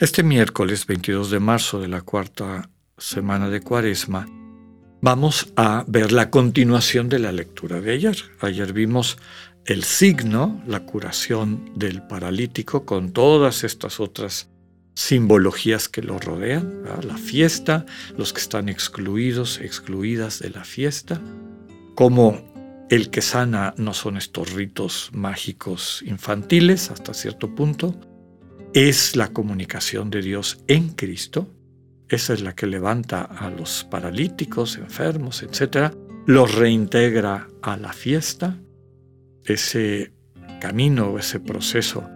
Este miércoles 22 de marzo de la cuarta semana de Cuaresma, vamos a ver la continuación de la lectura de ayer. Ayer vimos el signo, la curación del paralítico, con todas estas otras simbologías que lo rodean, la fiesta, los que están excluidos, excluidas de la fiesta, como el que sana no son estos ritos mágicos infantiles hasta cierto punto, es la comunicación de Dios en Cristo, esa es la que levanta a los paralíticos, enfermos, etc. Los reintegra a la fiesta. Ese camino, ese proceso,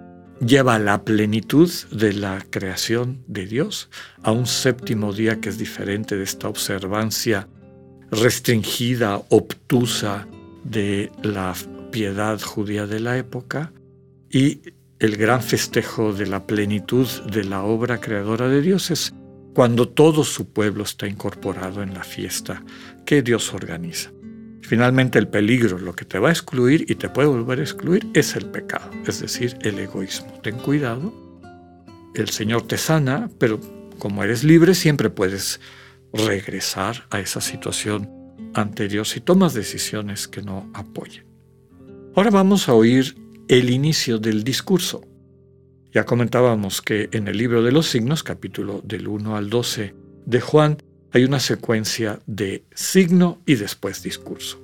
lleva a la plenitud de la creación de Dios, a un séptimo día que es diferente de esta observancia restringida, obtusa de la piedad judía de la época y el gran festejo de la plenitud de la obra creadora de Dios es cuando todo su pueblo está incorporado en la fiesta que Dios organiza. Finalmente el peligro, lo que te va a excluir y te puede volver a excluir, es el pecado, es decir, el egoísmo. Ten cuidado, el Señor te sana, pero como eres libre siempre puedes regresar a esa situación anterior si tomas decisiones que no apoyen. Ahora vamos a oír el inicio del discurso. Ya comentábamos que en el libro de los signos, capítulo del 1 al 12 de Juan, hay una secuencia de signo y después discurso.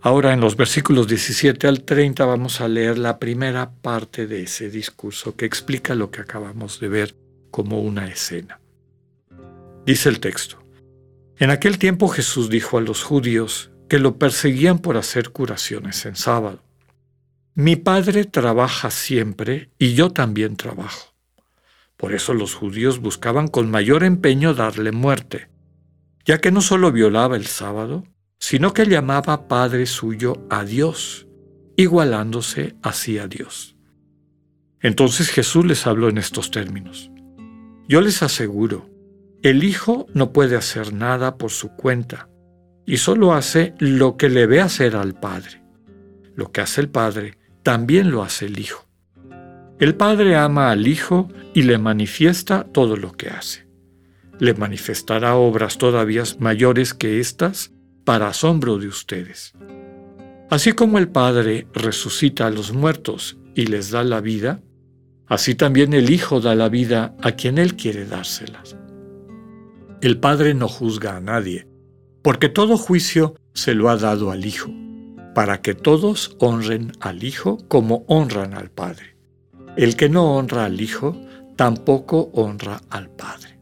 Ahora en los versículos 17 al 30 vamos a leer la primera parte de ese discurso que explica lo que acabamos de ver como una escena. Dice el texto, en aquel tiempo Jesús dijo a los judíos que lo perseguían por hacer curaciones en sábado. Mi padre trabaja siempre y yo también trabajo. Por eso los judíos buscaban con mayor empeño darle muerte, ya que no solo violaba el sábado, sino que llamaba Padre suyo a Dios, igualándose así a Dios. Entonces Jesús les habló en estos términos. Yo les aseguro, el Hijo no puede hacer nada por su cuenta, y solo hace lo que le ve hacer al Padre. Lo que hace el Padre, también lo hace el Hijo. El Padre ama al Hijo y le manifiesta todo lo que hace. Le manifestará obras todavía mayores que estas para asombro de ustedes. Así como el Padre resucita a los muertos y les da la vida, así también el Hijo da la vida a quien Él quiere dárselas. El Padre no juzga a nadie, porque todo juicio se lo ha dado al Hijo para que todos honren al Hijo como honran al Padre. El que no honra al Hijo, tampoco honra al Padre.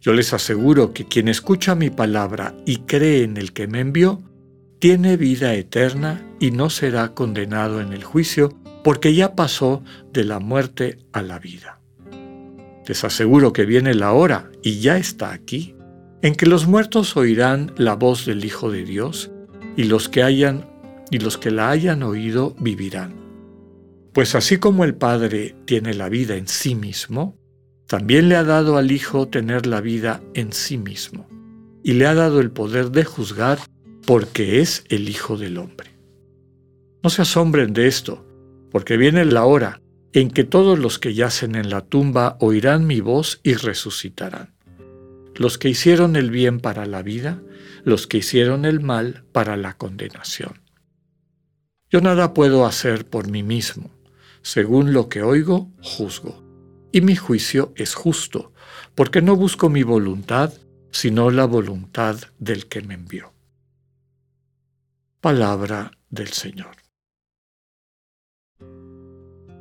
Yo les aseguro que quien escucha mi palabra y cree en el que me envió, tiene vida eterna y no será condenado en el juicio, porque ya pasó de la muerte a la vida. Les aseguro que viene la hora, y ya está aquí, en que los muertos oirán la voz del Hijo de Dios, y los que hayan y los que la hayan oído vivirán. Pues así como el Padre tiene la vida en sí mismo, también le ha dado al Hijo tener la vida en sí mismo, y le ha dado el poder de juzgar porque es el Hijo del Hombre. No se asombren de esto, porque viene la hora en que todos los que yacen en la tumba oirán mi voz y resucitarán. Los que hicieron el bien para la vida, los que hicieron el mal para la condenación. Yo nada puedo hacer por mí mismo. Según lo que oigo, juzgo. Y mi juicio es justo, porque no busco mi voluntad, sino la voluntad del que me envió. Palabra del Señor.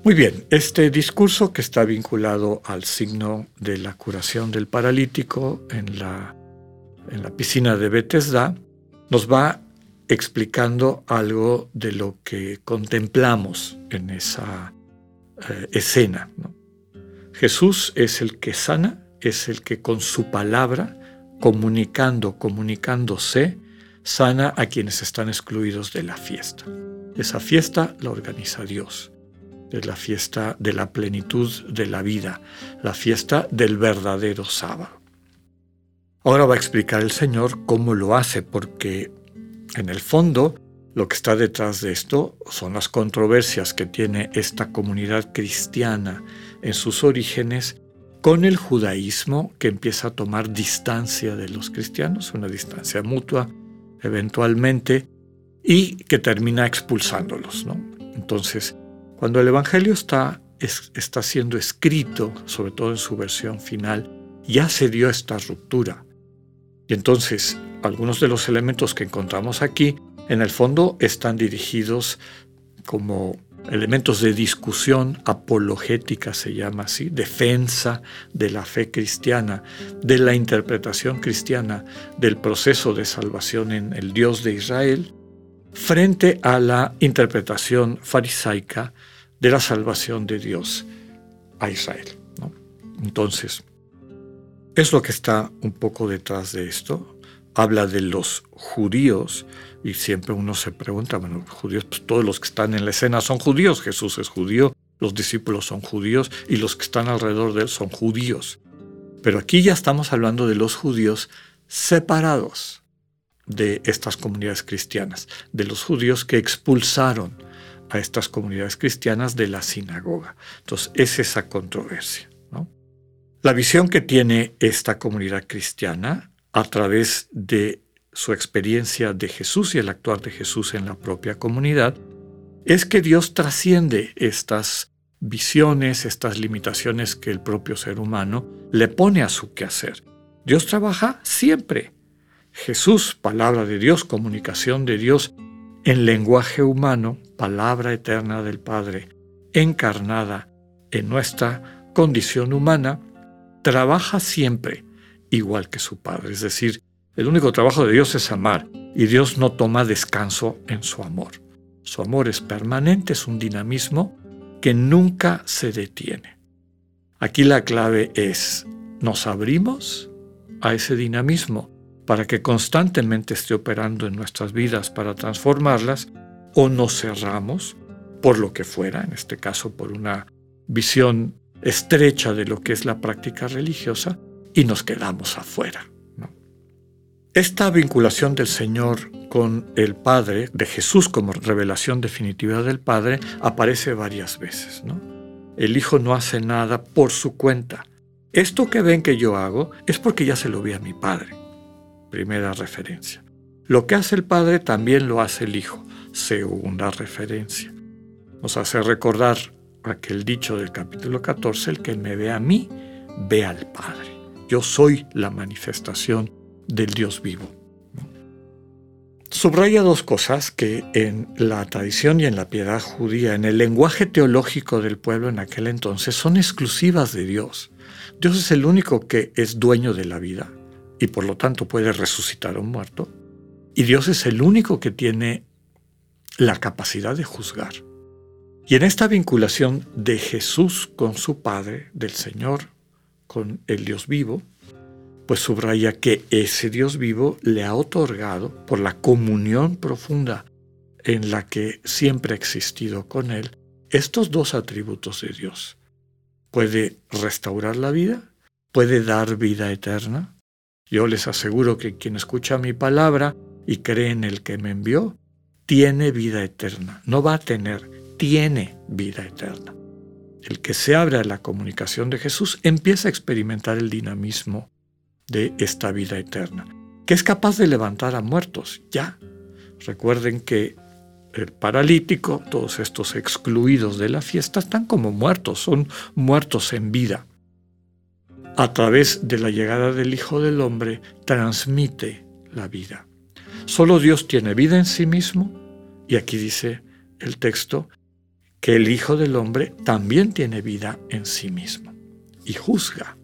Muy bien, este discurso que está vinculado al signo de la curación del paralítico en la, en la piscina de Bethesda nos va explicando algo de lo que contemplamos en esa eh, escena. Jesús es el que sana es el que con su palabra, comunicando, comunicándose, sana a quienes están excluidos de la fiesta. Esa fiesta la organiza Dios. Es la fiesta de la plenitud de la vida, la fiesta del verdadero sábado. Ahora va a explicar el Señor cómo lo hace, porque en el fondo lo que está detrás de esto son las controversias que tiene esta comunidad cristiana en sus orígenes con el judaísmo que empieza a tomar distancia de los cristianos, una distancia mutua eventualmente, y que termina expulsándolos. Entonces, cuando el Evangelio está, está siendo escrito, sobre todo en su versión final, ya se dio esta ruptura. Y entonces, algunos de los elementos que encontramos aquí, en el fondo, están dirigidos como elementos de discusión apologética, se llama así, defensa de la fe cristiana, de la interpretación cristiana del proceso de salvación en el Dios de Israel, frente a la interpretación farisaica de la salvación de Dios a Israel. Entonces, es lo que está un poco detrás de esto. Habla de los judíos y siempre uno se pregunta, bueno, judíos, pues todos los que están en la escena son judíos, Jesús es judío, los discípulos son judíos y los que están alrededor de él son judíos. Pero aquí ya estamos hablando de los judíos separados de estas comunidades cristianas, de los judíos que expulsaron a estas comunidades cristianas de la sinagoga. Entonces, es esa controversia. La visión que tiene esta comunidad cristiana a través de su experiencia de Jesús y el actuar de Jesús en la propia comunidad es que Dios trasciende estas visiones, estas limitaciones que el propio ser humano le pone a su quehacer. Dios trabaja siempre. Jesús, palabra de Dios, comunicación de Dios, en lenguaje humano, palabra eterna del Padre, encarnada en nuestra condición humana, trabaja siempre igual que su Padre. Es decir, el único trabajo de Dios es amar y Dios no toma descanso en su amor. Su amor es permanente, es un dinamismo que nunca se detiene. Aquí la clave es, ¿nos abrimos a ese dinamismo para que constantemente esté operando en nuestras vidas para transformarlas o nos cerramos por lo que fuera, en este caso por una visión estrecha de lo que es la práctica religiosa y nos quedamos afuera. Esta vinculación del Señor con el Padre, de Jesús como revelación definitiva del Padre, aparece varias veces. El Hijo no hace nada por su cuenta. Esto que ven que yo hago es porque ya se lo vi a mi Padre. Primera referencia. Lo que hace el Padre también lo hace el Hijo. Segunda referencia. Nos hace recordar aquel dicho del capítulo 14, el que me ve a mí, ve al Padre. Yo soy la manifestación del Dios vivo. Subraya dos cosas que en la tradición y en la piedad judía, en el lenguaje teológico del pueblo en aquel entonces, son exclusivas de Dios. Dios es el único que es dueño de la vida y por lo tanto puede resucitar a un muerto. Y Dios es el único que tiene la capacidad de juzgar. Y en esta vinculación de Jesús con su Padre, del Señor con el Dios vivo, pues subraya que ese Dios vivo le ha otorgado, por la comunión profunda en la que siempre ha existido con Él, estos dos atributos de Dios. Puede restaurar la vida, puede dar vida eterna. Yo les aseguro que quien escucha mi palabra y cree en el que me envió, tiene vida eterna. No va a tener, tiene vida eterna. El que se abre a la comunicación de Jesús empieza a experimentar el dinamismo de esta vida eterna, que es capaz de levantar a muertos, ya. Recuerden que el paralítico, todos estos excluidos de la fiesta, están como muertos, son muertos en vida. A través de la llegada del Hijo del Hombre, transmite la vida. Solo Dios tiene vida en sí mismo, y aquí dice el texto que el Hijo del Hombre también tiene vida en sí mismo, y juzga.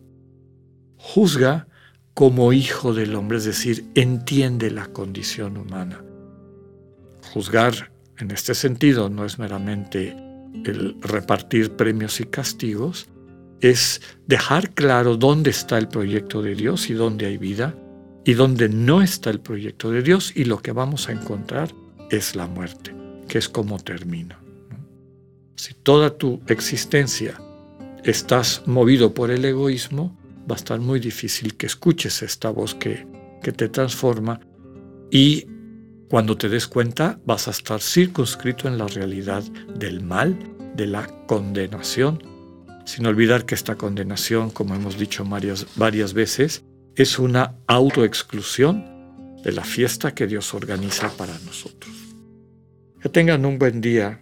Juzga como hijo del hombre, es decir, entiende la condición humana. Juzgar en este sentido no es meramente el repartir premios y castigos, es dejar claro dónde está el proyecto de Dios y dónde hay vida y dónde no está el proyecto de Dios y lo que vamos a encontrar es la muerte, que es como termina. Si toda tu existencia estás movido por el egoísmo, va a estar muy difícil que escuches esta voz que, que te transforma y cuando te des cuenta vas a estar circunscrito en la realidad del mal, de la condenación, sin olvidar que esta condenación, como hemos dicho varias, varias veces, es una autoexclusión de la fiesta que Dios organiza para nosotros. Que tengan un buen día,